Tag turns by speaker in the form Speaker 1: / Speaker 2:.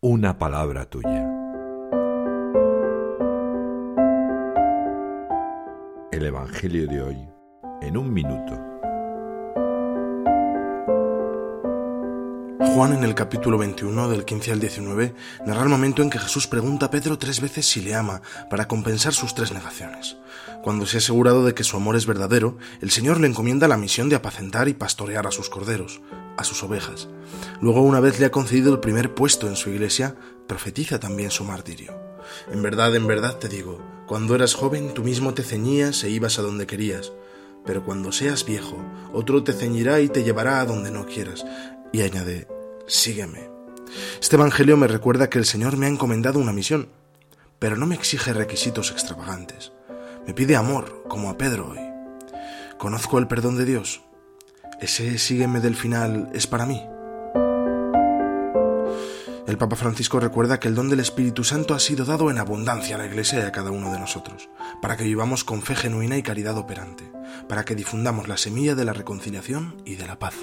Speaker 1: una palabra tuya. El Evangelio de hoy en un minuto.
Speaker 2: Juan en el capítulo 21 del 15 al 19 narra el momento en que Jesús pregunta a Pedro tres veces si le ama para compensar sus tres negaciones. Cuando se ha asegurado de que su amor es verdadero, el Señor le encomienda la misión de apacentar y pastorear a sus corderos, a sus ovejas. Luego, una vez le ha concedido el primer puesto en su iglesia, profetiza también su martirio. En verdad, en verdad te digo, cuando eras joven tú mismo te ceñías e ibas a donde querías, pero cuando seas viejo, otro te ceñirá y te llevará a donde no quieras. Y añade, sígueme. Este Evangelio me recuerda que el Señor me ha encomendado una misión, pero no me exige requisitos extravagantes. Me pide amor, como a Pedro hoy. ¿Conozco el perdón de Dios? ¿Ese sígueme del final es para mí? El Papa Francisco recuerda que el don del Espíritu Santo ha sido dado en abundancia a la Iglesia y a cada uno de nosotros, para que vivamos con fe genuina y caridad operante, para que difundamos la semilla de la reconciliación y de la paz.